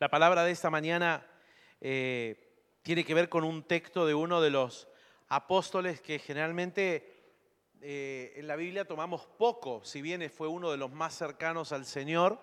La palabra de esta mañana eh, tiene que ver con un texto de uno de los apóstoles que generalmente eh, en la Biblia tomamos poco, si bien fue uno de los más cercanos al Señor,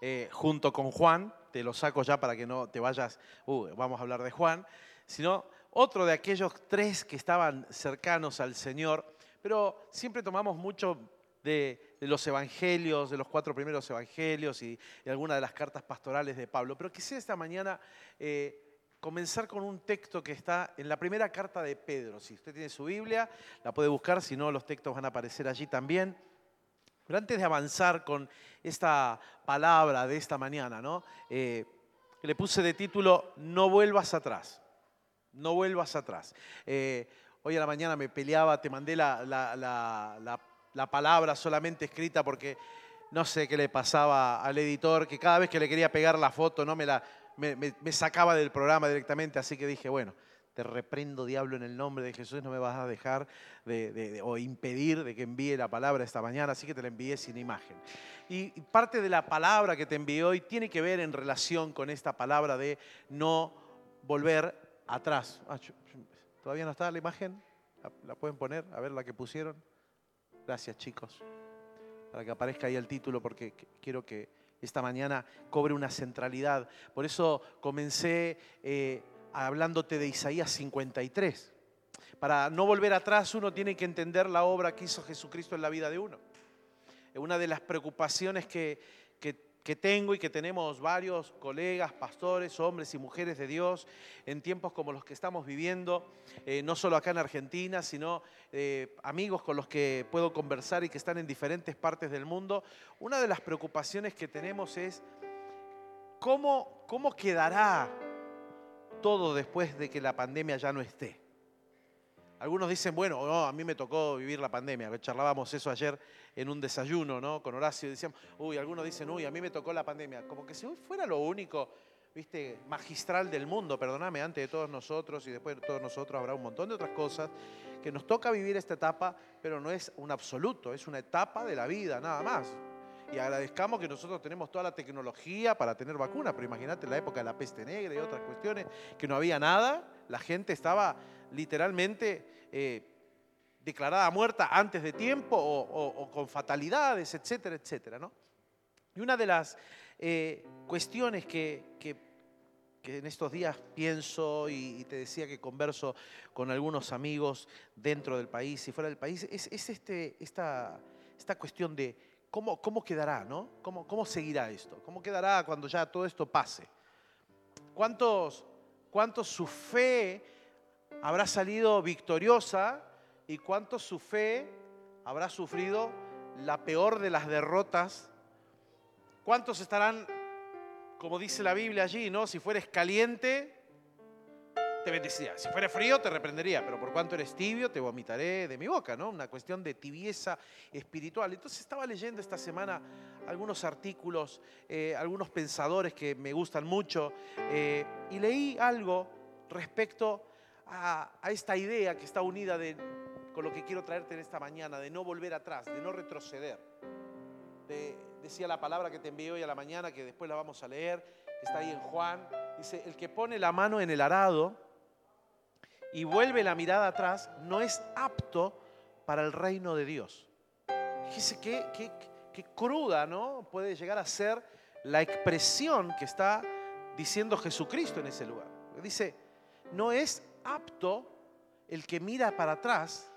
eh, junto con Juan, te lo saco ya para que no te vayas, uh, vamos a hablar de Juan, sino otro de aquellos tres que estaban cercanos al Señor, pero siempre tomamos mucho de, los evangelios, de los cuatro primeros evangelios y, de algunas de las cartas pastorales de Pablo. Pero quisiera esta mañana eh, comenzar con un texto que está en la primera carta de Pedro. Si usted tiene su Biblia, la puede buscar, si no, los textos van a aparecer allí también. Pero antes de avanzar con esta palabra de esta mañana, ¿no? Eh, le puse de título No vuelvas atrás. No vuelvas atrás. Eh, hoy a la mañana me peleaba, te mandé la la palabra solamente escrita porque no sé qué le pasaba al editor, que cada vez que le quería pegar la foto no me, la, me, sacaba del programa directamente, así que dije, bueno, te reprendo diablo en el nombre de Jesús, no me vas a dejar de, o impedir de que envíe la palabra esta mañana, así que te la envié sin imagen. Y parte de la palabra que te envié hoy tiene que ver en relación con esta palabra de no volver atrás. Ah, ¿Todavía no está la imagen? ¿La pueden poner? A ver la que pusieron. Gracias chicos, para que aparezca ahí el título porque quiero que esta mañana cobre una centralidad. Por eso comencé eh, hablándote de Isaías 53. Para no volver atrás uno tiene que entender la obra que hizo Jesucristo en la vida de uno. Una de las preocupaciones que, que tengo y que tenemos varios colegas, pastores, hombres y mujeres de Dios en tiempos como los que estamos viviendo, eh, no solo acá en Argentina, sino eh, amigos con los que puedo conversar y que están en diferentes partes del mundo. Una de las preocupaciones que tenemos es cómo, cómo quedará todo después de que la pandemia ya no esté. Algunos dicen, bueno, no, a mí me tocó vivir la pandemia. Charlábamos eso ayer en un desayuno, ¿no? Con Horacio. Decíamos, uy, algunos dicen, uy, a mí me tocó la pandemia. Como que si fuera lo único, viste, magistral del mundo, perdóname, antes de todos nosotros y después de todos nosotros habrá un montón de otras cosas que nos toca vivir esta etapa, pero no es un absoluto, es una etapa de la vida, nada más. Y agradezcamos que nosotros tenemos toda la tecnología para tener vacunas, pero imagínate la época de la peste negra y otras cuestiones, que no había nada, la gente estaba literalmente eh, declarada muerta antes de tiempo o, con fatalidades, etcétera, etcétera. ¿no? Y una de las eh, cuestiones que, que, en estos días pienso y, te decía que converso con algunos amigos dentro del país y fuera del país, es, este, esta, esta cuestión de cómo, cómo quedará, ¿no? ¿Cómo, ¿Cómo seguirá esto? ¿Cómo quedará cuando ya todo esto pase? ¿Cuántos, cuántos su fe habrá salido victoriosa y cuánto su fe habrá sufrido la peor de las derrotas. ¿Cuántos estarán, como dice la Biblia allí, ¿no? Si fueres caliente, te. Si fueres frío, te reprendería. Pero por cuanto eres tibio, te vomitaré de mi boca, ¿no? Una cuestión de tibieza espiritual. Entonces estaba leyendo esta semana algunos artículos, eh, algunos pensadores que me gustan mucho, eh, y leí algo respecto a, esta idea que está unida con lo que quiero traerte en esta mañana, de no volver atrás, de no retroceder. decía la palabra que te envié hoy a la mañana, que después la vamos a leer, que está ahí en Juan. Dice, el que pone la mano en el arado y vuelve la mirada atrás, no es apto para el reino de Dios. Fíjese qué, qué, qué cruda, ¿no? Puede llegar a ser la expresión que está diciendo Jesucristo en ese lugar. Dice, no es apto, el que mira para atrás,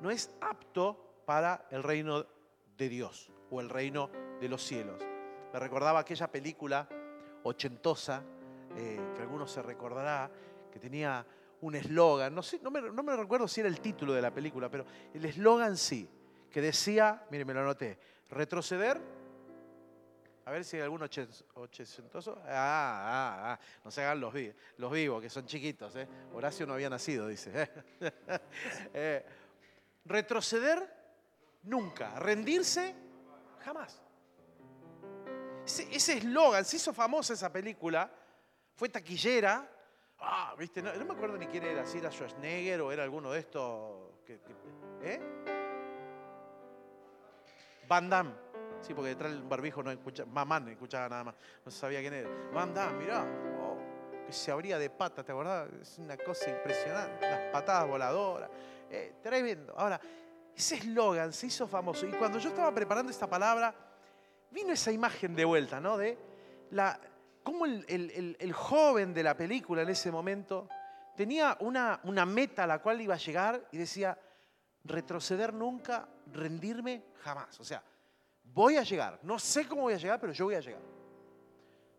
no es apto para el reino de Dios o el reino de los cielos. Me recordaba aquella película ochentosa, eh, que algunos se recordará, que tenía un eslogan, no, sé, no, me, no me recuerdo si era el título de la película, pero el eslogan sí, que decía, mire, me lo anoté, retroceder a ver si hay algún ochecentoso. Ah, ah, ah. No se hagan los, los vivos, que son chiquitos. ¿eh? Horacio no había nacido, dice. Eh, retroceder nunca. Rendirse jamás. Ese eslogan, se hizo famosa esa película. Fue taquillera. Ah, ¿viste? No, me acuerdo ni quién era, si era Schwarzenegger o era alguno de estos. ¿Eh? Van Damme. Sí, porque detrás del barbijo no escuchaba, mamá no escuchaba nada más, no sabía quién era. Mamá, mirá, oh, que se abría de pata, ¿te acordás? Es una cosa impresionante, las patadas voladoras, eh, tremendo. Ahora, ese eslogan se hizo famoso y cuando yo estaba preparando esta palabra, vino esa imagen de vuelta, ¿no? De la, cómo el, joven de la película en ese momento tenía una, una meta a la cual iba a llegar y decía, retroceder nunca, rendirme jamás. O sea, voy a llegar. No sé cómo voy a llegar, pero yo voy a llegar.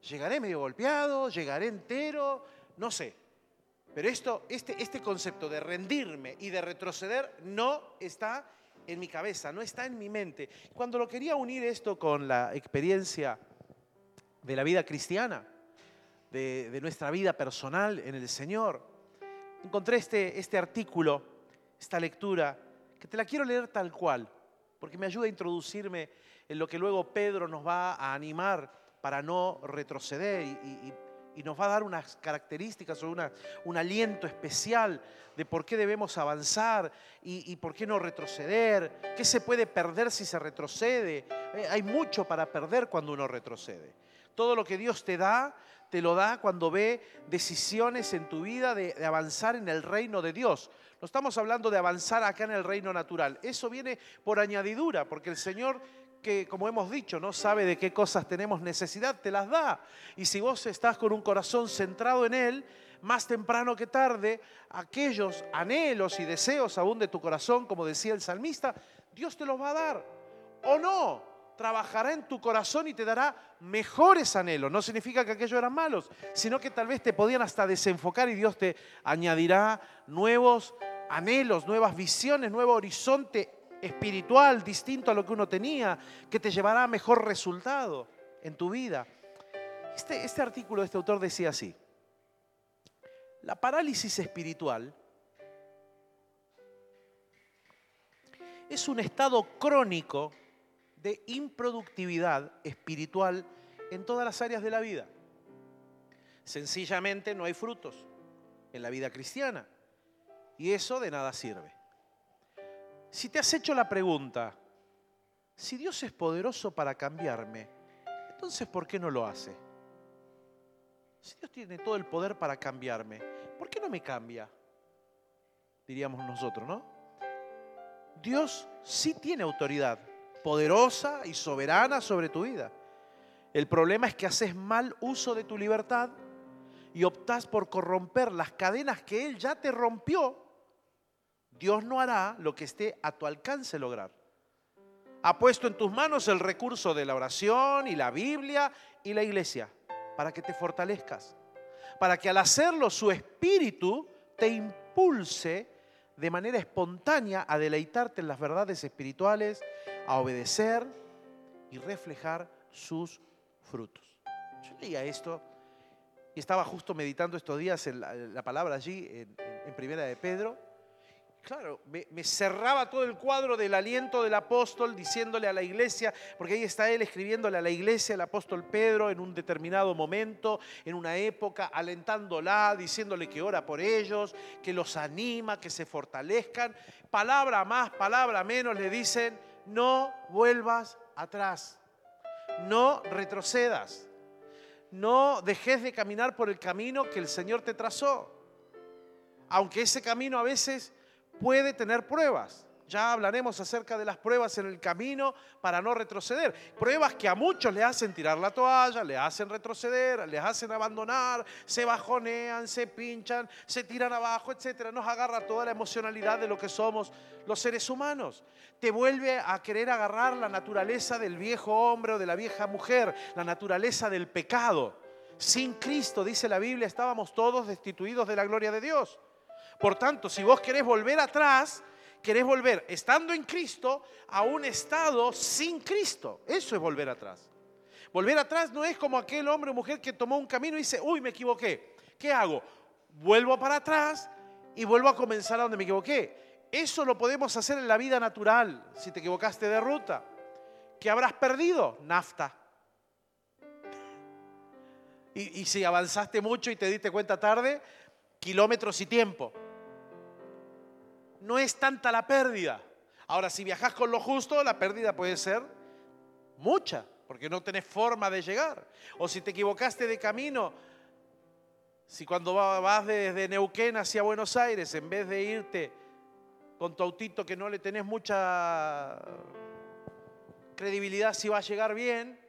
Llegaré medio golpeado, llegaré entero, no sé. Pero esto, este, este concepto de rendirme y de retroceder no está en mi cabeza, no está en mi mente. Cuando lo quería unir esto con la experiencia de la vida cristiana, de, nuestra vida personal en el Señor, encontré este, este artículo, esta lectura, que te la quiero leer tal cual, porque me ayuda a introducirme en lo que luego Pedro nos va a animar para no retroceder y, nos va a dar unas características o un aliento especial de por qué debemos avanzar y, por qué no retroceder, qué se puede perder si se retrocede. Eh, hay mucho para perder cuando uno retrocede. Todo lo que Dios te da, te lo da cuando ve decisiones en tu vida de, avanzar en el reino de Dios. No estamos hablando de avanzar acá en el reino natural. Eso viene por añadidura, porque el Señor que, como hemos dicho, no sabe de qué cosas tenemos necesidad, te las da. Y si vos estás con un corazón centrado en Él, más temprano que tarde, aquellos anhelos y deseos aún de tu corazón, como decía el salmista, Dios te los va a dar. O no, trabajará en tu corazón y te dará mejores anhelos. No significa que aquellos eran malos, sino que tal vez te podían hasta desenfocar y Dios te añadirá nuevos anhelos, nuevas visiones, nuevo horizonte espiritual distinto a lo que uno tenía, que te llevará a mejor resultado en tu vida. Este, este artículo de este autor decía así, la parálisis espiritual es un estado crónico de improductividad espiritual en todas las áreas de la vida. Sencillamente no hay frutos en la vida cristiana y eso de nada sirve. Si te has hecho la pregunta, si Dios es poderoso para cambiarme, entonces ¿por qué no lo hace? Si Dios tiene todo el poder para cambiarme, ¿por qué no me cambia? Diríamos nosotros, ¿no? Dios sí tiene autoridad poderosa y soberana sobre tu vida. El problema es que haces mal uso de tu libertad y optas por corromper las cadenas que Él ya te rompió Dios no hará lo que esté a tu alcance lograr. Ha puesto en tus manos el recurso de la oración y la Biblia y la iglesia para que te fortalezcas, para que al hacerlo su espíritu te impulse de manera espontánea a deleitarte en las verdades espirituales, a obedecer y reflejar sus frutos. Yo leía esto y estaba justo meditando estos días en la, palabra allí, en, en Primera de Pedro, claro, me, cerraba todo el cuadro del aliento del apóstol diciéndole a la iglesia, porque ahí está él escribiéndole a la iglesia, el apóstol Pedro, en un determinado momento, en una época, alentándola, diciéndole que ora por ellos, que los anima, que se fortalezcan. Palabra más, palabra menos, le dicen, no vuelvas atrás, no retrocedas, no dejes de caminar por el camino que el Señor te trazó. Aunque ese camino a veces puede tener pruebas. Ya hablaremos acerca de las pruebas en el camino para no retroceder. Pruebas que a muchos le hacen tirar la toalla, le hacen retroceder, les hacen abandonar, se bajonean, se pinchan, se tiran abajo, etc. Nos agarra toda la emocionalidad de lo que somos los seres humanos. Te vuelve a querer agarrar la naturaleza del viejo hombre o de la vieja mujer, la naturaleza del pecado. Sin Cristo, dice la Biblia, estábamos todos destituidos de la gloria de Dios. Por tanto, si vos querés volver atrás, querés volver, estando en Cristo, a un estado sin Cristo. Eso es volver atrás. Volver atrás no es como aquel hombre o mujer que tomó un camino y dice, uy, me equivoqué. ¿Qué hago? Vuelvo para atrás y vuelvo a comenzar a donde me equivoqué. Eso lo podemos hacer en la vida natural, si te equivocaste de ruta. ¿Qué habrás perdido? Nafta. Y, y si avanzaste mucho y te diste cuenta tarde, kilómetros y tiempo no es tanta la pérdida. Ahora, si viajas con lo justo, la pérdida puede ser Mucha, porque no tenés forma de llegar. O si te equivocaste de camino, si cuando vas desde Neuquén hacia Buenos Aires, en vez de irte con tu autito que no le tenés mucha credibilidad si va a llegar bien,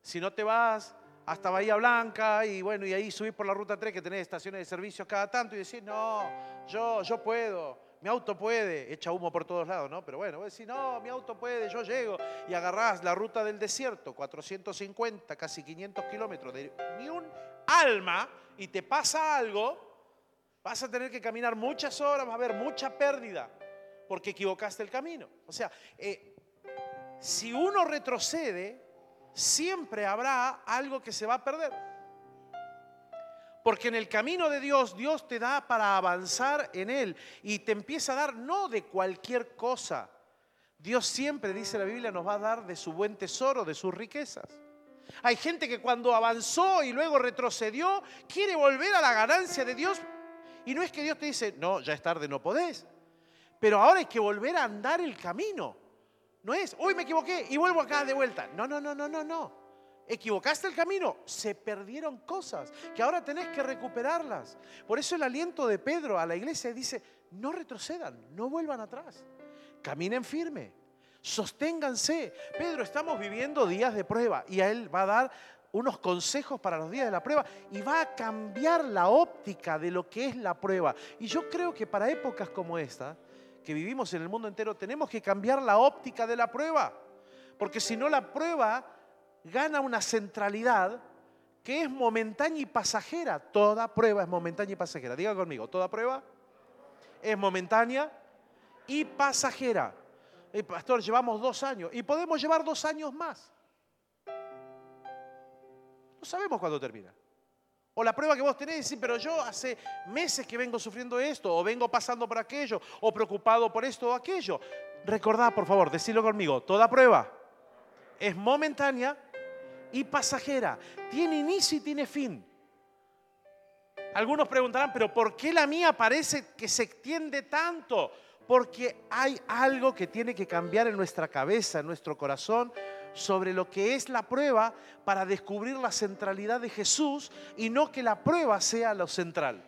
si no te vas hasta Bahía Blanca y bueno, y ahí subís por la ruta 3 que tenés estaciones de servicio cada tanto y decís, no, yo, yo puedo, mi auto puede, echa humo por todos lados, ¿no? Pero bueno, vos decís, no, mi auto puede, yo llego y agarrás la ruta del desierto, 450, casi 500 kilómetros, de ni un alma y te pasa algo, vas a tener que caminar muchas horas, va a haber mucha pérdida porque equivocaste el camino. O sea, eh, si uno retrocede, siempre habrá algo que se va a perder. Porque en el camino de Dios, Dios te da para avanzar en Él y te empieza a dar no de cualquier cosa. Dios siempre, dice la Biblia, nos va a dar de su buen tesoro, de sus riquezas. Hay gente que cuando avanzó y luego retrocedió, quiere volver a la ganancia de Dios. Y no es que Dios te dice, no, ya es tarde, no podés. Pero ahora hay que volver a andar el camino. No es, hoy me equivoqué y vuelvo acá de vuelta. No, no, no, no, no, no. Equivocaste el camino, se perdieron cosas que ahora tenés que recuperarlas. Por eso el aliento de Pedro a la iglesia dice, no retrocedan, no vuelvan atrás, caminen firme, sosténganse. Pedro, estamos viviendo días de prueba y a él va a dar unos consejos para los días de la prueba y va a cambiar la óptica de lo que es la prueba. Y yo creo que para épocas como esta, que vivimos en el mundo entero, tenemos que cambiar la óptica de la prueba. Porque si no, la prueba gana una centralidad que es momentánea y pasajera. Toda prueba es momentánea y pasajera. Diga conmigo, toda prueba es momentánea y pasajera. Pastor, llevamos dos años y podemos llevar dos años más. No sabemos cuándo termina. O la prueba que vos tenés, decir, pero yo hace meses que vengo sufriendo esto, o vengo pasando por aquello, o preocupado por esto o aquello. Recordá, por favor, decirlo conmigo, toda prueba es momentánea y pasajera. Tiene inicio y tiene fin. Algunos preguntarán, pero ¿por qué la mía parece que se extiende tanto? Porque hay algo que tiene que cambiar en nuestra cabeza, en nuestro corazón, sobre lo que es la prueba para descubrir la centralidad de Jesús y no que la prueba sea lo central.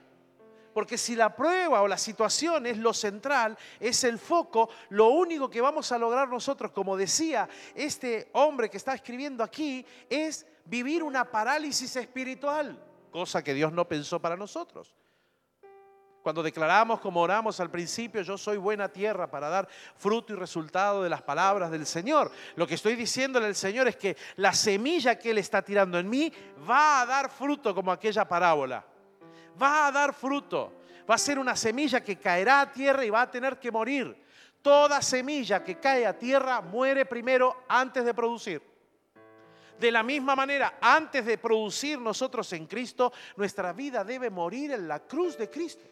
Porque si la prueba o la situación es lo central, es el foco, lo único que vamos a lograr nosotros, como decía este hombre que está escribiendo aquí, es vivir una parálisis espiritual, cosa que Dios no pensó para nosotros. Cuando declaramos como oramos al principio, yo soy buena tierra para dar fruto y resultado de las palabras del Señor. Lo que estoy diciéndole al Señor es que la semilla que Él está tirando en mí va a dar fruto como aquella parábola. Va a dar fruto. Va a ser una semilla que caerá a tierra y va a tener que morir. Toda semilla que cae a tierra muere primero antes de producir. De la misma manera, antes de producir nosotros en Cristo, nuestra vida debe morir en la cruz de Cristo.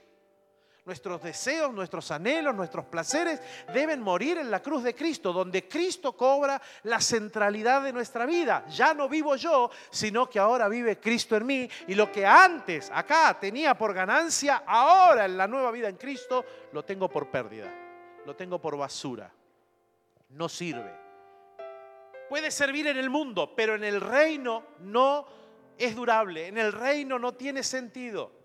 Nuestros deseos, nuestros anhelos, nuestros placeres deben morir en la cruz de Cristo, donde Cristo cobra la centralidad de nuestra vida. Ya no vivo yo, sino que ahora vive Cristo en mí. Y lo que antes acá tenía por ganancia, ahora en la nueva vida en Cristo, lo tengo por pérdida, lo tengo por basura. No sirve. Puede servir en el mundo, pero en el reino no es durable, en el reino no tiene sentido.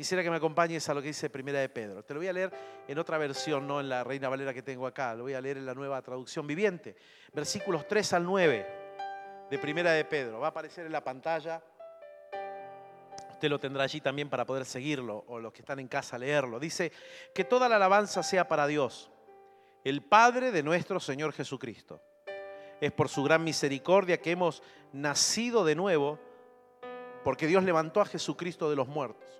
Quisiera que me acompañes a lo que dice Primera de Pedro. Te lo voy a leer en otra versión, no en la Reina Valera que tengo acá. Lo voy a leer en la nueva traducción viviente. Versículos 3 al 9 de Primera de Pedro. Va a aparecer en la pantalla. Usted lo tendrá allí también para poder seguirlo o los que están en casa leerlo. Dice que toda la alabanza sea para Dios, el Padre de nuestro Señor Jesucristo. Es por su gran misericordia que hemos nacido de nuevo, porque Dios levantó a Jesucristo de los muertos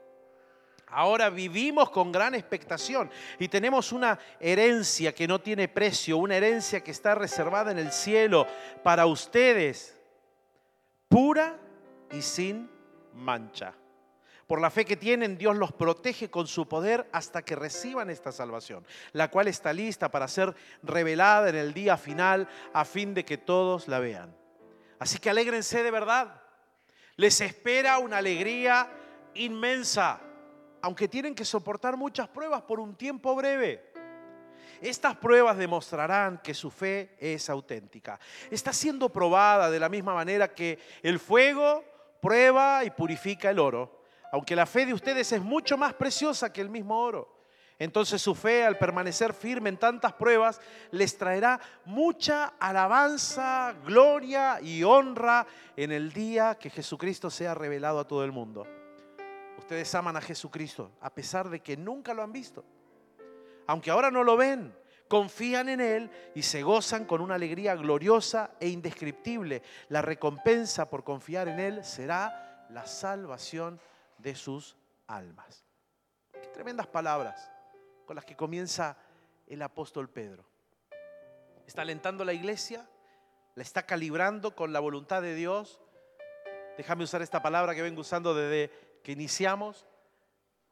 Ahora vivimos con gran expectación y tenemos una herencia que no tiene precio, una herencia que está reservada en el cielo para ustedes, pura y sin mancha. Por la fe que tienen, Dios los protege con su poder hasta que reciban esta salvación, la cual está lista para ser revelada en el día final a fin de que todos la vean. Así que alégrense de verdad. Les espera una alegría inmensa aunque tienen que soportar muchas pruebas por un tiempo breve. Estas pruebas demostrarán que su fe es auténtica. Está siendo probada de la misma manera que el fuego prueba y purifica el oro, aunque la fe de ustedes es mucho más preciosa que el mismo oro. Entonces su fe, al permanecer firme en tantas pruebas, les traerá mucha alabanza, gloria y honra en el día que Jesucristo sea revelado a todo el mundo. Ustedes aman a Jesucristo a pesar de que nunca lo han visto. Aunque ahora no lo ven, confían en Él y se gozan con una alegría gloriosa e indescriptible. La recompensa por confiar en Él será la salvación de sus almas. Qué tremendas palabras con las que comienza el apóstol Pedro. Está alentando la iglesia, la está calibrando con la voluntad de Dios. Déjame usar esta palabra que vengo usando desde que iniciamos.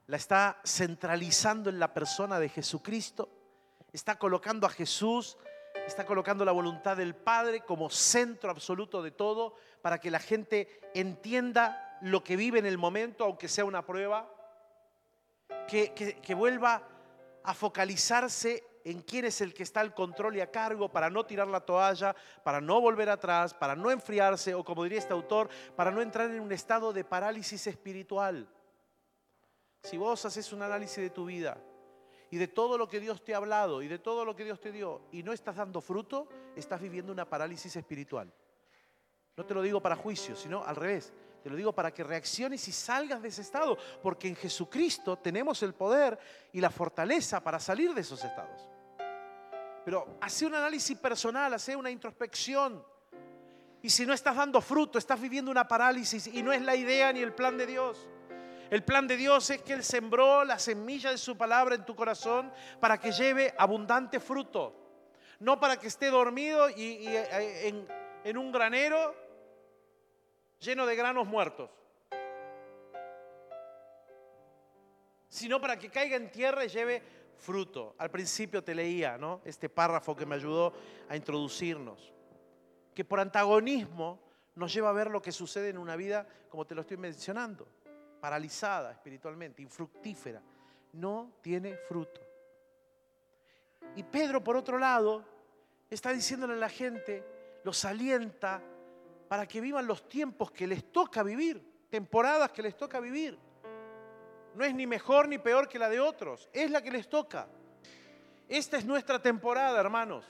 La está centralizando en la persona de Jesucristo. Está colocando a Jesús, está colocando la voluntad del Padre como centro absoluto de todo para que la gente entienda lo que vive en el momento, aunque sea una prueba. Que, que, vuelva a focalizarse en quién es el que está al control y a cargo para no tirar la toalla, para no volver atrás, para no enfriarse o como diría este autor, para no entrar en un estado de parálisis espiritual. Si vos haces un análisis de tu vida y de todo lo que Dios te ha hablado y de todo lo que Dios te dio y no estás dando fruto, estás viviendo una parálisis espiritual. No te lo digo para juicio, sino al revés. Te lo digo para que reacciones y salgas de ese estado, porque en Jesucristo tenemos el poder y la fortaleza para salir de esos estados. Pero hace un análisis personal, hace una introspección. Y si no estás dando fruto, estás viviendo una parálisis y no es la idea ni el plan de Dios. El plan de Dios es que Él sembró la semilla de su palabra en tu corazón para que lleve abundante fruto. No para que esté dormido y, eh, en, en un granero lleno de granos muertos, sino para que caiga en tierra y lleve fruto. Al principio te leía, ¿no? Este párrafo que me ayudó a introducirnos, que por antagonismo nos lleva a ver lo que sucede en una vida, como te lo estoy mencionando, paralizada espiritualmente, infructífera, no tiene fruto. Y Pedro, por otro lado, está diciéndole a la gente, los alienta para que vivan los tiempos que les toca vivir, temporadas que les toca vivir. No es ni mejor ni peor que la de otros, es la que les toca. Esta es nuestra temporada, hermanos.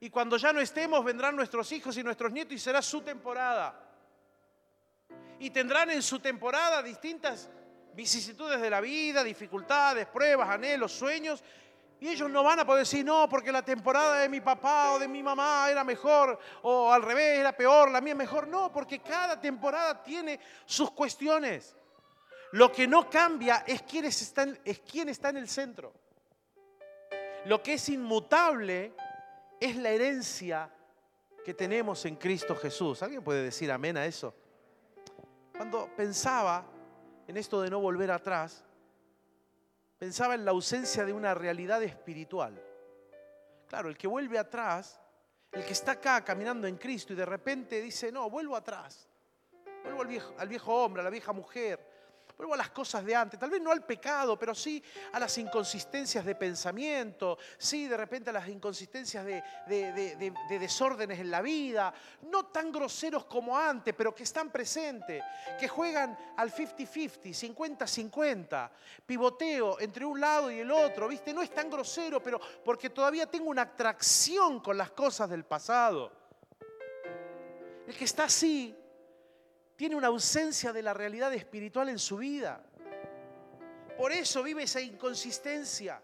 Y cuando ya no estemos, vendrán nuestros hijos y nuestros nietos y será su temporada. Y tendrán en su temporada distintas vicisitudes de la vida, dificultades, pruebas, anhelos, sueños, y ellos no van a poder decir, no, porque la temporada de mi papá o de mi mamá era mejor, o al revés, era peor, la mía es mejor. No, porque cada temporada tiene sus cuestiones. Lo que no cambia es quién, está es quién está en el centro. Lo que es inmutable es la herencia que tenemos en Cristo Jesús. ¿Alguien puede decir amén a eso? Cuando pensaba en esto de no volver atrás, pensaba en la ausencia de una realidad espiritual. Claro, el que vuelve atrás, el que está acá caminando en Cristo y de repente dice, no, vuelvo atrás, vuelvo al viejo, al viejo hombre, a la vieja mujer, Vuelvo a las cosas de antes, tal vez no al pecado, pero sí a las inconsistencias de pensamiento, sí de repente a las inconsistencias de, desórdenes en la vida, no tan groseros como antes, pero que están presentes, que juegan al 50-50, 50-50, pivoteo entre un lado y el otro, ¿viste? No es tan grosero, pero porque todavía tengo una atracción con las cosas del pasado. El que está así tiene una ausencia de la realidad espiritual en su vida. Por eso vive esa inconsistencia.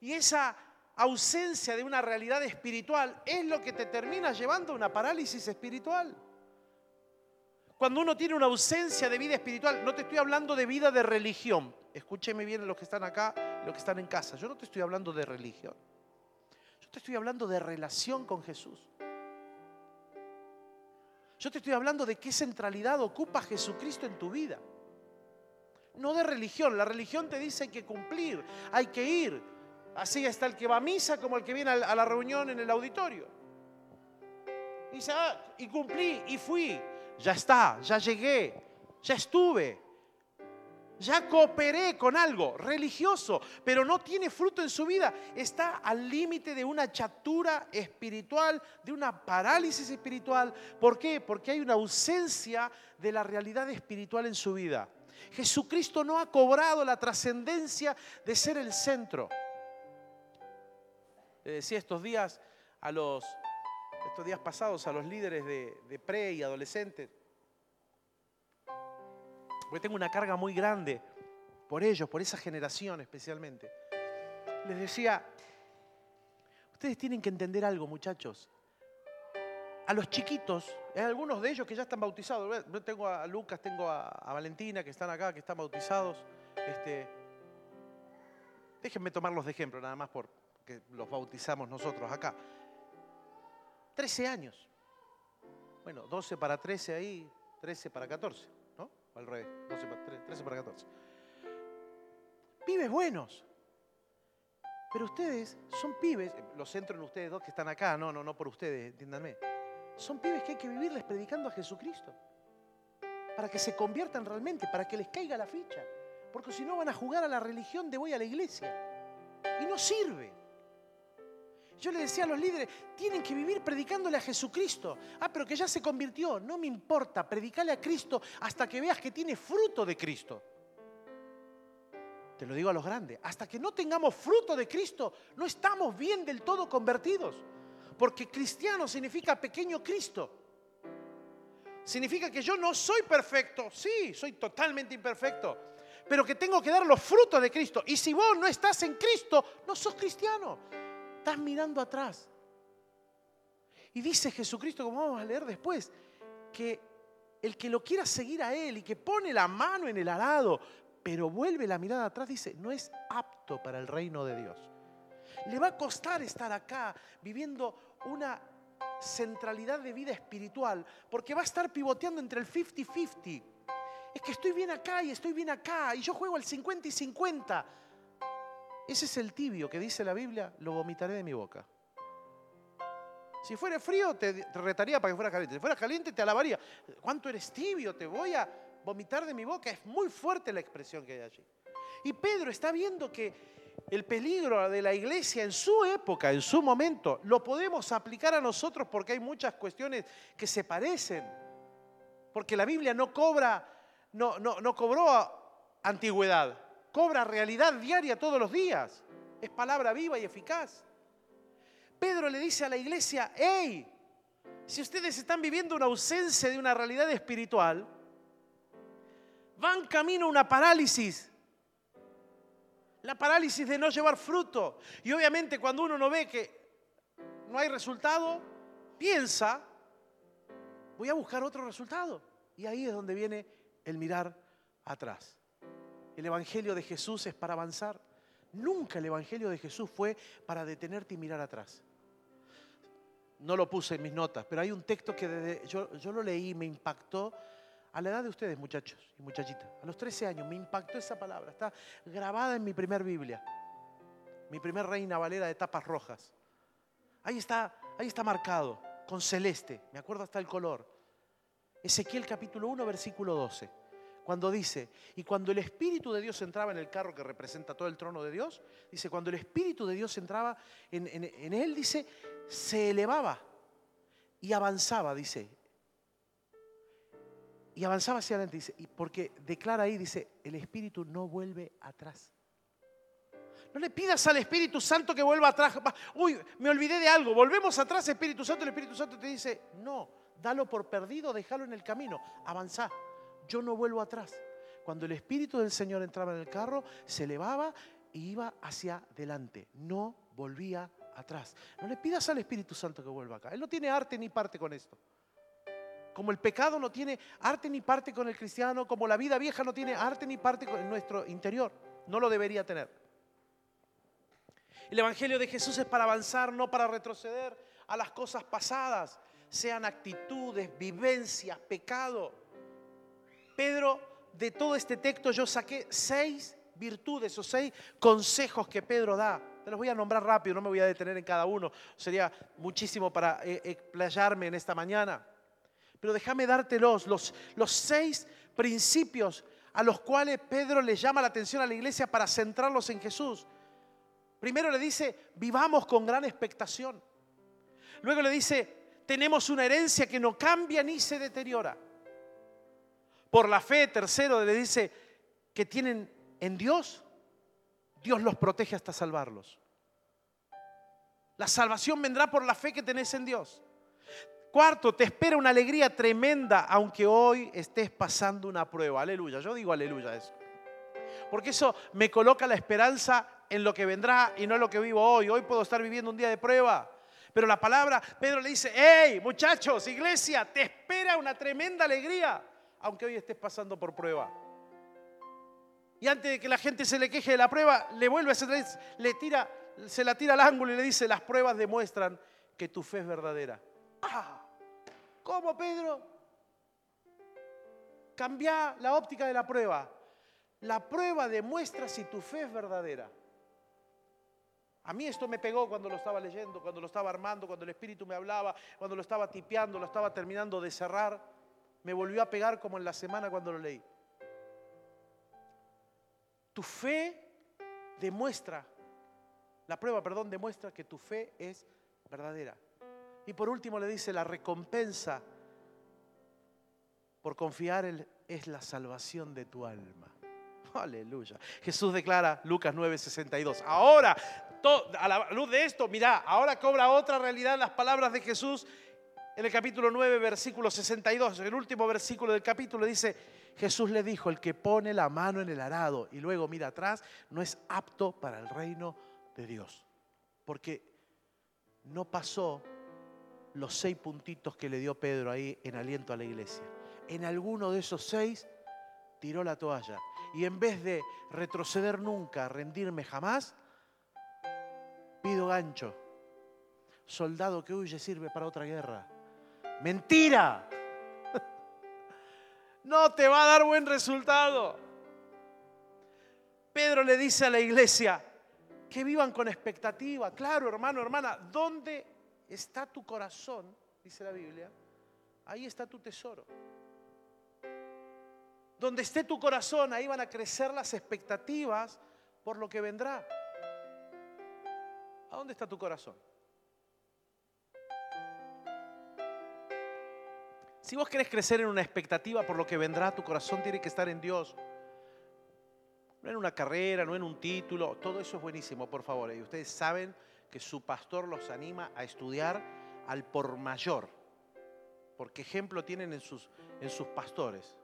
Y esa ausencia de una realidad espiritual es lo que te termina llevando a una parálisis espiritual. Cuando uno tiene una ausencia de vida espiritual, no te estoy hablando de vida de religión. Escúcheme bien los que están acá, los que están en casa. Yo no te estoy hablando de religión. Yo te estoy hablando de relación con Jesús. Yo te estoy hablando de qué centralidad ocupa Jesucristo en tu vida. No de religión. La religión te dice hay que cumplir, hay que ir. Así está el que va a misa como el que viene a la reunión en el auditorio. Dice, ah, y cumplí, y fui. Ya está, ya llegué, ya estuve. Ya cooperé con algo religioso, pero no tiene fruto en su vida. Está al límite de una chatura espiritual, de una parálisis espiritual. ¿Por qué? Porque hay una ausencia de la realidad espiritual en su vida. Jesucristo no ha cobrado la trascendencia de ser el centro. Le decía estos días a los estos días pasados a los líderes de, de pre y adolescentes porque tengo una carga muy grande por ellos, por esa generación especialmente. Les decía, ustedes tienen que entender algo, muchachos. A los chiquitos, hay algunos de ellos que ya están bautizados. Yo tengo a Lucas, tengo a, Valentina que están acá, que están bautizados. Este, déjenme tomarlos de ejemplo, nada más porque los bautizamos nosotros acá. 13 años. Bueno, 12 para 13 ahí, 13 para 14 al revés, 12 para 13 para 14. Pibes buenos. Pero ustedes son pibes, los centro en ustedes dos que están acá, no, no, no por ustedes, entiéndanme. Son pibes que hay que vivirles predicando a Jesucristo. Para que se conviertan realmente, para que les caiga la ficha. Porque si no van a jugar a la religión de voy a la iglesia. Y no sirve. Yo le decía a los líderes, tienen que vivir predicándole a Jesucristo. Ah, pero que ya se convirtió. No me importa, predicale a Cristo hasta que veas que tiene fruto de Cristo. Te lo digo a los grandes, hasta que no tengamos fruto de Cristo, no estamos bien del todo convertidos. Porque cristiano significa pequeño Cristo. Significa que yo no soy perfecto, sí, soy totalmente imperfecto, pero que tengo que dar los frutos de Cristo. Y si vos no estás en Cristo, no sos cristiano. Estás mirando atrás. Y dice Jesucristo, como vamos a leer después, que el que lo quiera seguir a Él y que pone la mano en el arado, pero vuelve la mirada atrás, dice, no es apto para el reino de Dios. Le va a costar estar acá viviendo una centralidad de vida espiritual, porque va a estar pivoteando entre el 50-50. Es que estoy bien acá y estoy bien acá, y yo juego al 50 y 50. Ese es el tibio que dice la Biblia, lo vomitaré de mi boca. Si fuera frío, te retaría para que fuera caliente. Si fuera caliente, te alabaría. ¿Cuánto eres tibio? Te voy a vomitar de mi boca. Es muy fuerte la expresión que hay allí. Y Pedro está viendo que el peligro de la iglesia en su época, en su momento, lo podemos aplicar a nosotros porque hay muchas cuestiones que se parecen. Porque la Biblia no cobra, no, no, no cobró antigüedad cobra realidad diaria todos los días. Es palabra viva y eficaz. Pedro le dice a la iglesia, hey, si ustedes están viviendo una ausencia de una realidad espiritual, van camino a una parálisis. La parálisis de no llevar fruto. Y obviamente cuando uno no ve que no hay resultado, piensa, voy a buscar otro resultado. Y ahí es donde viene el mirar atrás. El Evangelio de Jesús es para avanzar. Nunca el Evangelio de Jesús fue para detenerte y mirar atrás. No lo puse en mis notas, pero hay un texto que yo, yo lo leí me impactó a la edad de ustedes, muchachos y muchachitas. A los 13 años me impactó esa palabra. Está grabada en mi primer Biblia. Mi primer Reina Valera de tapas rojas. Ahí está, ahí está marcado, con celeste. Me acuerdo hasta el color. Ezequiel capítulo 1, versículo 12 cuando dice, y cuando el Espíritu de Dios entraba en el carro que representa todo el trono de Dios, dice, cuando el Espíritu de Dios entraba en, él, dice, se elevaba y avanzaba, dice. Y avanzaba hacia adelante, dice, y porque declara ahí, dice, el Espíritu no vuelve atrás. No le pidas al Espíritu Santo que vuelva atrás. Uy, me olvidé de algo. Volvemos atrás, Espíritu Santo. El Espíritu Santo te dice, no, dalo por perdido, déjalo en el camino, avanza yo no vuelvo atrás. Cuando el Espíritu del Señor entraba en el carro, se elevaba e iba hacia adelante, no volvía atrás. No le pidas al Espíritu Santo que vuelva acá. Él no tiene arte ni parte con esto. Como el pecado no tiene arte ni parte con el cristiano, como la vida vieja no tiene arte ni parte con nuestro interior. No lo debería tener. El Evangelio de Jesús es para avanzar, no para retroceder a las cosas pasadas, sean actitudes, vivencias, pecado. Pedro, de todo este texto yo saqué seis virtudes o seis consejos que Pedro da. Te los voy a nombrar rápido, no me voy a detener en cada uno. Sería muchísimo para eh, explayarme en esta mañana. Pero déjame dártelos, los, seis principios a los cuales Pedro le llama la atención a la iglesia para centrarlos en Jesús. Primero le dice, vivamos con gran expectación. Luego le dice, tenemos una herencia que no cambia ni se deteriora. Por la fe, tercero, le dice que tienen en Dios, Dios los protege hasta salvarlos. La salvación vendrá por la fe que tenés en Dios. Cuarto, te espera una alegría tremenda aunque hoy estés pasando una prueba. Aleluya. Yo digo aleluya eso. Porque eso me coloca la esperanza en lo que vendrá y no en lo que vivo hoy. Hoy puedo estar viviendo un día de prueba. Pero la palabra, Pedro le dice, hey muchachos, iglesia, te espera una tremenda alegría aunque hoy estés pasando por prueba. Y antes de que la gente se le queje de la prueba, le vuelve a hacer, le tira, se la tira al ángulo y le dice, las pruebas demuestran que tu fe es verdadera. Ah, ¿Cómo, Pedro? Cambia la óptica de la prueba. La prueba demuestra si tu fe es verdadera. A mí esto me pegó cuando lo estaba leyendo, cuando lo estaba armando, cuando el Espíritu me hablaba, cuando lo estaba tipeando, lo estaba terminando de cerrar. Me volvió a pegar como en la semana cuando lo leí. Tu fe demuestra, la prueba, perdón, demuestra que tu fe es verdadera. Y por último le dice, la recompensa por confiar en, es la salvación de tu alma. Aleluya. Jesús declara, Lucas 9:62, ahora, a la luz de esto, mira, ahora cobra otra realidad las palabras de Jesús en el capítulo 9, versículo 62, el último versículo del capítulo dice, Jesús le dijo, el que pone la mano en el arado y luego mira atrás, no es apto para el reino de Dios. Porque no pasó los seis puntitos que le dio Pedro ahí en aliento a la iglesia. En alguno de esos seis tiró la toalla. Y en vez de retroceder nunca, rendirme jamás, pido gancho. Soldado que huye sirve para otra guerra. Mentira. No te va a dar buen resultado. Pedro le dice a la iglesia que vivan con expectativa. Claro, hermano, hermana, ¿dónde está tu corazón? Dice la Biblia. Ahí está tu tesoro. Donde esté tu corazón, ahí van a crecer las expectativas por lo que vendrá. ¿A dónde está tu corazón? Si vos querés crecer en una expectativa por lo que vendrá, tu corazón tiene que estar en Dios. No en una carrera, no en un título, todo eso es buenísimo, por favor. Y ustedes saben que su pastor los anima a estudiar al por mayor, porque ejemplo tienen en sus, en sus pastores.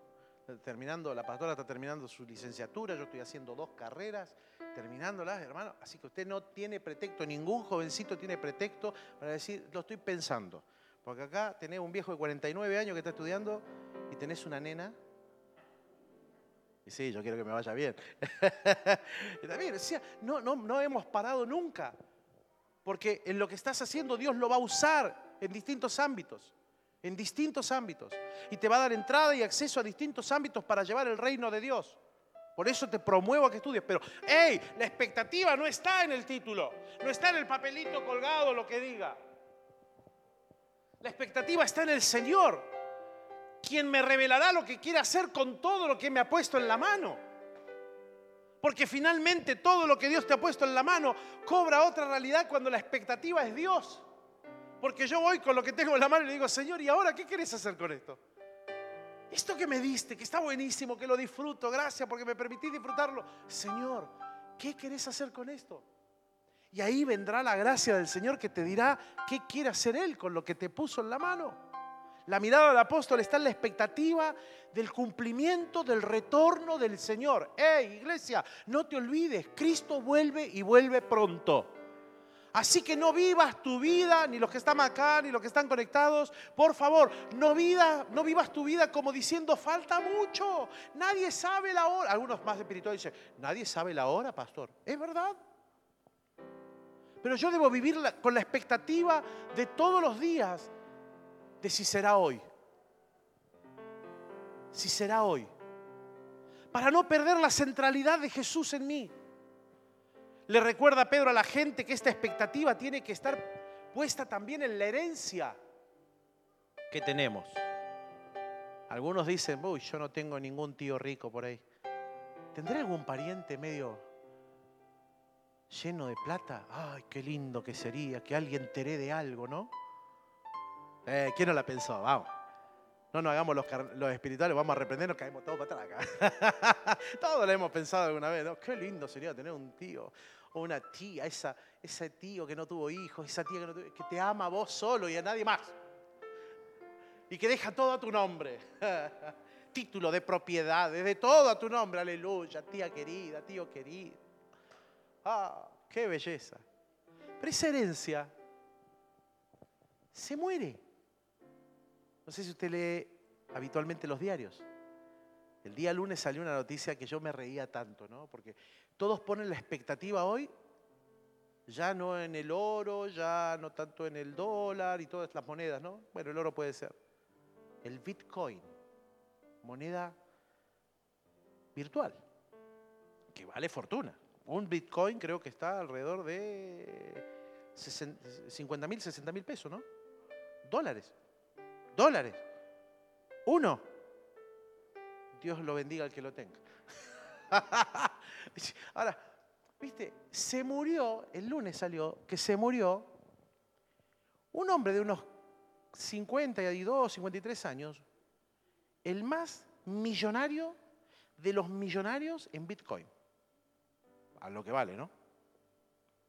Terminando, la pastora está terminando su licenciatura, yo estoy haciendo dos carreras, terminándolas, hermano. Así que usted no tiene pretexto, ningún jovencito tiene pretexto para decir, lo estoy pensando. Porque acá tenés un viejo de 49 años que está estudiando y tenés una nena. Y sí, yo quiero que me vaya bien. y también decía, no, no, no hemos parado nunca. Porque en lo que estás haciendo Dios lo va a usar en distintos ámbitos. En distintos ámbitos. Y te va a dar entrada y acceso a distintos ámbitos para llevar el reino de Dios. Por eso te promuevo a que estudies. Pero, hey, la expectativa no está en el título. No está en el papelito colgado lo que diga. La expectativa está en el Señor, quien me revelará lo que quiere hacer con todo lo que me ha puesto en la mano. Porque finalmente todo lo que Dios te ha puesto en la mano cobra otra realidad cuando la expectativa es Dios. Porque yo voy con lo que tengo en la mano y le digo, Señor, ¿y ahora qué quieres hacer con esto? Esto que me diste, que está buenísimo, que lo disfruto, gracias porque me permití disfrutarlo. Señor, ¿qué querés hacer con esto? Y ahí vendrá la gracia del Señor que te dirá qué quiere hacer Él con lo que te puso en la mano. La mirada del apóstol está en la expectativa del cumplimiento del retorno del Señor. ¡Ey, iglesia! No te olvides, Cristo vuelve y vuelve pronto. Así que no vivas tu vida, ni los que están acá, ni los que están conectados, por favor, no, no vivas tu vida como diciendo falta mucho, nadie sabe la hora. Algunos más espirituales dicen, nadie sabe la hora, pastor. ¿Es verdad? Pero yo debo vivir con la expectativa de todos los días de si será hoy. Si será hoy. Para no perder la centralidad de Jesús en mí. Le recuerda Pedro a la gente que esta expectativa tiene que estar puesta también en la herencia que tenemos. Algunos dicen, uy, yo no tengo ningún tío rico por ahí. ¿Tendré algún pariente medio lleno de plata? Ay, qué lindo que sería que alguien te de algo, ¿no? Eh, ¿Quién no la pensó? Vamos. No nos hagamos los, espirituales, vamos a reprender, nos caemos todos para atrás acá. todos lo hemos pensado alguna vez, ¿no? Qué lindo sería tener un tío o una tía, esa, ese tío que no tuvo hijos, esa tía que, no tuvo, que te ama a vos solo y a nadie más. Y que deja todo a tu nombre. Título de propiedad, de todo a tu nombre, aleluya, tía querida, tío querido. Ah, qué belleza. Pero esa herencia se muere. No sé si usted lee habitualmente los diarios. El día lunes salió una noticia que yo me reía tanto, ¿no? Porque todos ponen la expectativa hoy, ya no en el oro, ya no tanto en el dólar y todas las monedas, ¿no? Bueno, el oro puede ser. El Bitcoin, moneda virtual, que vale fortuna. Un Bitcoin creo que está alrededor de 50 mil, 60 mil pesos, ¿no? Dólares. Dólares. Uno. Dios lo bendiga al que lo tenga. Ahora, viste, se murió, el lunes salió, que se murió un hombre de unos 52, 53 años, el más millonario de los millonarios en Bitcoin. A lo que vale, ¿no?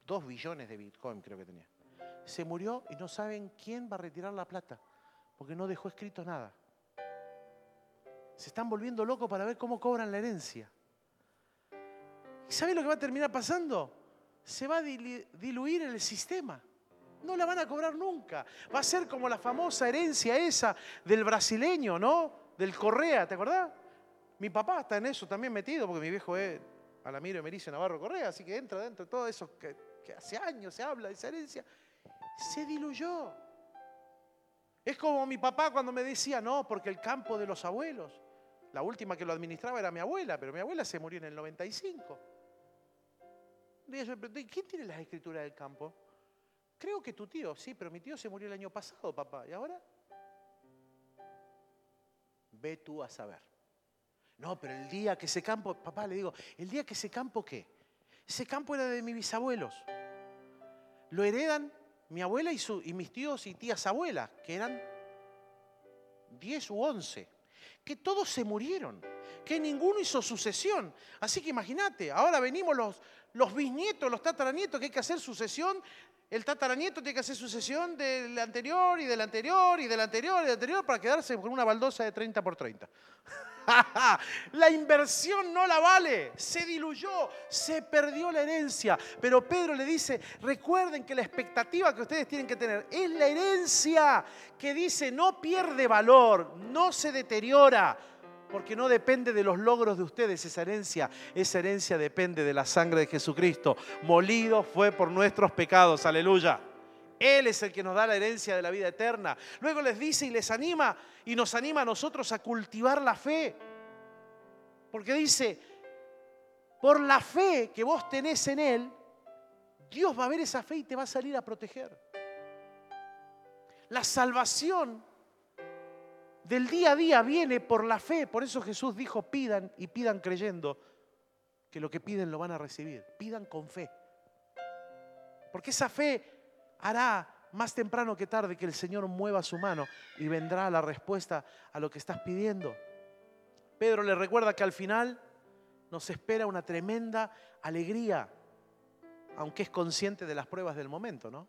Dos billones de Bitcoin creo que tenía. Se murió y no saben quién va a retirar la plata, porque no dejó escrito nada. Se están volviendo locos para ver cómo cobran la herencia. ¿Y sabe lo que va a terminar pasando? Se va a diluir el sistema. No la van a cobrar nunca. Va a ser como la famosa herencia esa del brasileño, ¿no? Del Correa, ¿te acordás? Mi papá está en eso también metido, porque mi viejo es Alamiro Emericio Navarro Correa, así que entra dentro de todo eso que, hace años se habla de esa herencia. Se diluyó. Es como mi papá cuando me decía, no, porque el campo de los abuelos. La última que lo administraba era mi abuela, pero mi abuela se murió en el 95. ¿quién tiene las escrituras del campo? Creo que tu tío, sí, pero mi tío se murió el año pasado, papá. ¿Y ahora? Ve tú a saber. No, pero el día que ese campo, papá le digo, el día que ese campo, ¿qué? Ese campo era de mis bisabuelos. Lo heredan mi abuela y, y mis tíos y tías abuelas, que eran 10 u 11 que todos se murieron, que ninguno hizo sucesión. Así que imagínate, ahora venimos los, los bisnietos, los tataranietos, que hay que hacer sucesión. El tataranieto tiene que hacer sucesión del anterior y del anterior y del anterior y del anterior para quedarse con una baldosa de 30 por 30. la inversión no la vale, se diluyó, se perdió la herencia. Pero Pedro le dice, recuerden que la expectativa que ustedes tienen que tener es la herencia que dice no pierde valor, no se deteriora, porque no depende de los logros de ustedes esa herencia, esa herencia depende de la sangre de Jesucristo. Molido fue por nuestros pecados, aleluya. Él es el que nos da la herencia de la vida eterna. Luego les dice y les anima y nos anima a nosotros a cultivar la fe. Porque dice, por la fe que vos tenés en Él, Dios va a ver esa fe y te va a salir a proteger. La salvación del día a día viene por la fe. Por eso Jesús dijo, pidan y pidan creyendo que lo que piden lo van a recibir. Pidan con fe. Porque esa fe hará más temprano que tarde que el Señor mueva su mano y vendrá la respuesta a lo que estás pidiendo. Pedro le recuerda que al final nos espera una tremenda alegría, aunque es consciente de las pruebas del momento, ¿no?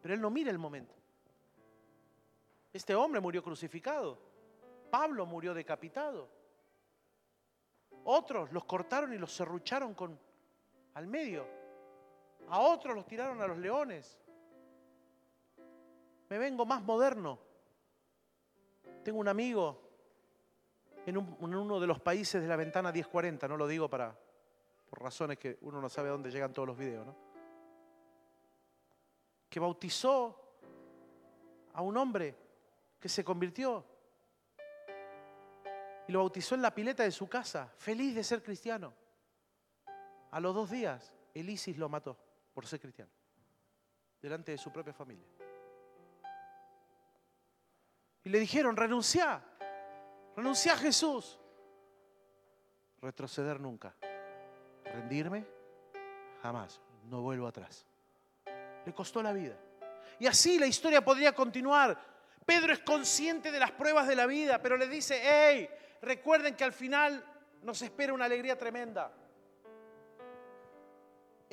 Pero él no mira el momento. Este hombre murió crucificado. Pablo murió decapitado. Otros los cortaron y los serrucharon con al medio. A otros los tiraron a los leones. Me vengo más moderno. Tengo un amigo en, uno de los países de la ventana 1040, no lo digo para, por razones que uno no sabe a dónde llegan todos los videos, ¿no? Que bautizó a un hombre que se convirtió y lo bautizó en la pileta de su casa, feliz de ser cristiano. A los dos días, el ISIS lo mató por ser cristiano, delante de su propia familia. Y le dijeron, renuncia, renuncia a Jesús. retroceder nunca. Rendirme, jamás. No vuelvo atrás. Le costó la vida. Y así la historia podría continuar. Pedro es consciente de las pruebas de la vida, pero le dice, hey, recuerden que al final nos espera una alegría tremenda.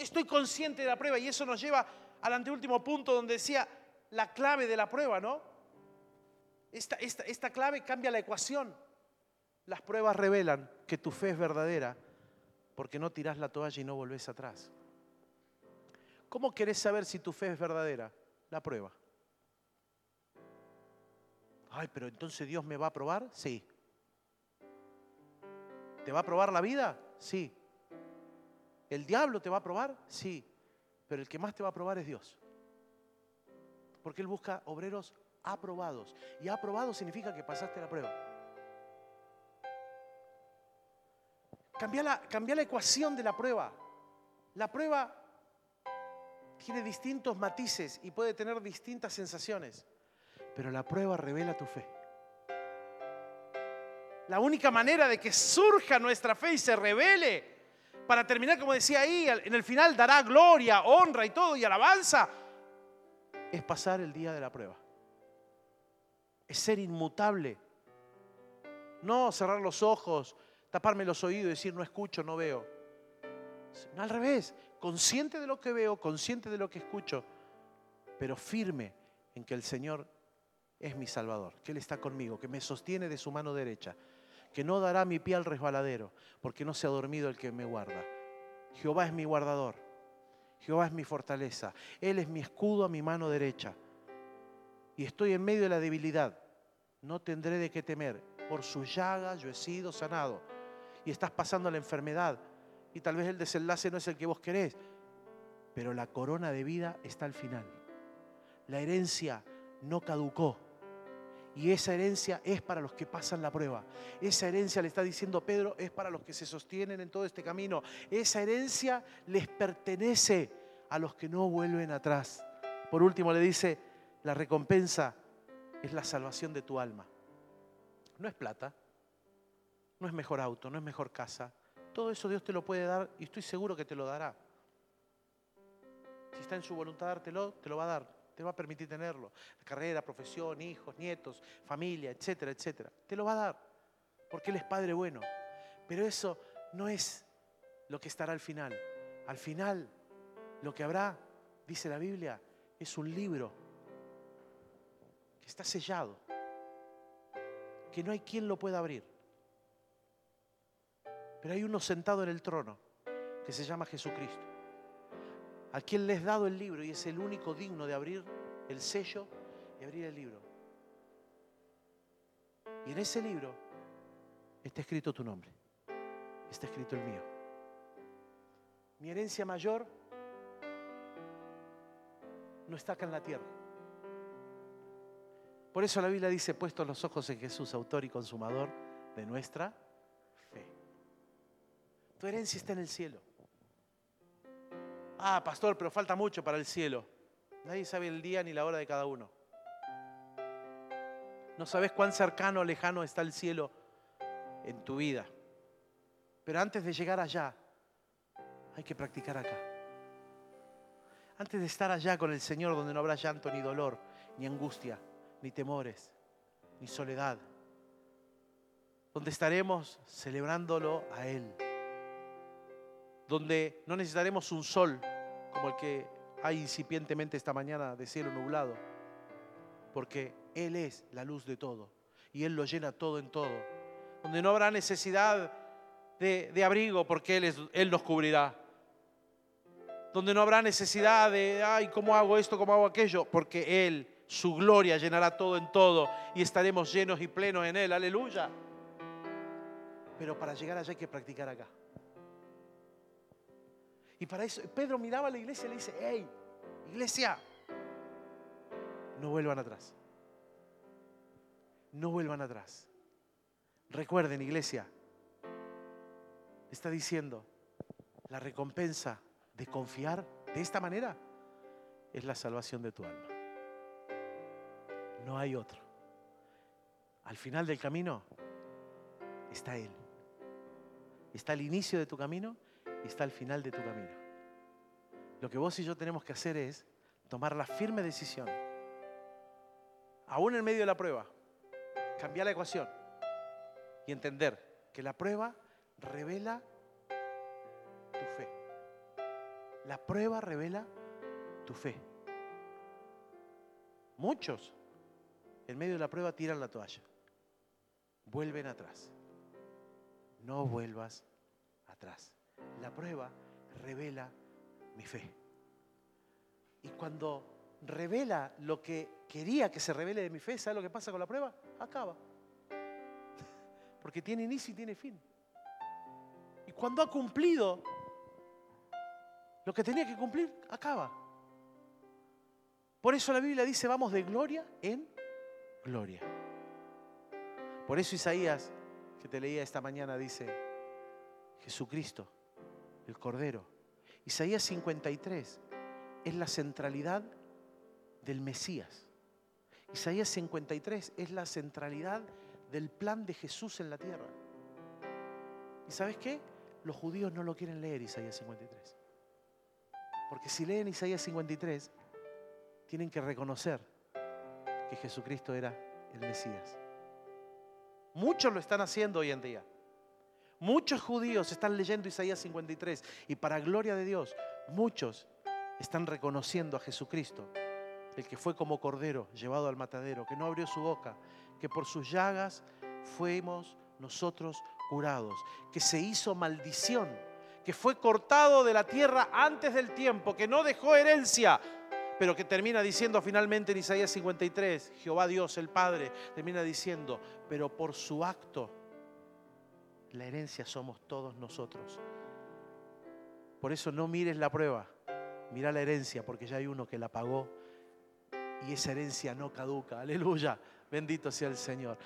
Estoy consciente de la prueba y eso nos lleva al anteúltimo punto donde decía la clave de la prueba, ¿no? Esta, esta, esta clave cambia la ecuación. Las pruebas revelan que tu fe es verdadera porque no tirás la toalla y no volvés atrás. ¿Cómo querés saber si tu fe es verdadera? La prueba. Ay, pero entonces Dios me va a probar? Sí. ¿Te va a probar la vida? Sí. ¿El diablo te va a probar? Sí. Pero el que más te va a probar es Dios. Porque Él busca obreros aprobados. Y aprobado significa que pasaste la prueba. Cambia la, cambia la ecuación de la prueba. La prueba tiene distintos matices y puede tener distintas sensaciones. Pero la prueba revela tu fe. La única manera de que surja nuestra fe y se revele, para terminar, como decía ahí, en el final dará gloria, honra y todo y alabanza, es pasar el día de la prueba. Es ser inmutable. No cerrar los ojos, taparme los oídos y decir no escucho, no veo. Al revés, consciente de lo que veo, consciente de lo que escucho, pero firme en que el Señor es mi Salvador, que Él está conmigo, que me sostiene de su mano derecha, que no dará mi pie al resbaladero, porque no se ha dormido el que me guarda. Jehová es mi guardador, Jehová es mi fortaleza, Él es mi escudo a mi mano derecha. Y estoy en medio de la debilidad, no tendré de qué temer, por su llaga yo he sido sanado. Y estás pasando la enfermedad, y tal vez el desenlace no es el que vos querés, pero la corona de vida está al final. La herencia no caducó. Y esa herencia es para los que pasan la prueba. Esa herencia, le está diciendo Pedro, es para los que se sostienen en todo este camino. Esa herencia les pertenece a los que no vuelven atrás. Por último le dice, la recompensa es la salvación de tu alma. No es plata, no es mejor auto, no es mejor casa. Todo eso Dios te lo puede dar y estoy seguro que te lo dará. Si está en su voluntad dártelo, te lo va a dar te va a permitir tenerlo. Carrera, profesión, hijos, nietos, familia, etcétera, etcétera. Te lo va a dar, porque Él es Padre bueno. Pero eso no es lo que estará al final. Al final, lo que habrá, dice la Biblia, es un libro que está sellado, que no hay quien lo pueda abrir. Pero hay uno sentado en el trono que se llama Jesucristo a quien les dado el libro y es el único digno de abrir el sello y abrir el libro. Y en ese libro está escrito tu nombre, está escrito el mío. Mi herencia mayor no está acá en la tierra. Por eso la Biblia dice, puestos los ojos en Jesús, autor y consumador de nuestra fe. Tu herencia está en el cielo. Ah, pastor, pero falta mucho para el cielo. Nadie sabe el día ni la hora de cada uno. No sabes cuán cercano o lejano está el cielo en tu vida. Pero antes de llegar allá, hay que practicar acá. Antes de estar allá con el Señor donde no habrá llanto ni dolor, ni angustia, ni temores, ni soledad. Donde estaremos celebrándolo a Él. Donde no necesitaremos un sol como el que hay incipientemente esta mañana de cielo nublado, porque Él es la luz de todo y Él lo llena todo en todo, donde no habrá necesidad de, abrigo porque Él, es, Él nos cubrirá, donde no habrá necesidad de, ay, ¿cómo hago esto? ¿Cómo hago aquello? Porque Él, su gloria, llenará todo en todo y estaremos llenos y plenos en Él, aleluya. Pero para llegar allá hay que practicar acá. Y para eso Pedro miraba a la iglesia y le dice, hey, iglesia, no vuelvan atrás. No vuelvan atrás. Recuerden, iglesia, está diciendo, la recompensa de confiar de esta manera es la salvación de tu alma. No hay otro. Al final del camino está Él. está el inicio de tu camino y está el final de tu camino. Lo que vos y yo tenemos que hacer es tomar la firme decisión, aún en medio de la prueba, cambiar la ecuación y entender que la prueba revela tu fe. La prueba revela tu fe. Muchos en medio de la prueba tiran la toalla, vuelven atrás. No vuelvas atrás. La prueba revela mi fe. Y cuando revela lo que quería que se revele de mi fe, ¿sabe lo que pasa con la prueba? Acaba. Porque tiene inicio y tiene fin. Y cuando ha cumplido lo que tenía que cumplir, acaba. Por eso la Biblia dice, vamos de gloria en gloria. Por eso Isaías, que te leía esta mañana, dice, Jesucristo, el Cordero. Isaías 53 es la centralidad del Mesías. Isaías 53 es la centralidad del plan de Jesús en la tierra. ¿Y sabes qué? Los judíos no lo quieren leer Isaías 53. Porque si leen Isaías 53, tienen que reconocer que Jesucristo era el Mesías. Muchos lo están haciendo hoy en día. Muchos judíos están leyendo Isaías 53 y para gloria de Dios, muchos están reconociendo a Jesucristo, el que fue como cordero llevado al matadero, que no abrió su boca, que por sus llagas fuimos nosotros curados, que se hizo maldición, que fue cortado de la tierra antes del tiempo, que no dejó herencia, pero que termina diciendo finalmente en Isaías 53, Jehová Dios el Padre, termina diciendo, pero por su acto, la herencia somos todos nosotros. Por eso no mires la prueba, mira la herencia, porque ya hay uno que la pagó y esa herencia no caduca. Aleluya, bendito sea el Señor.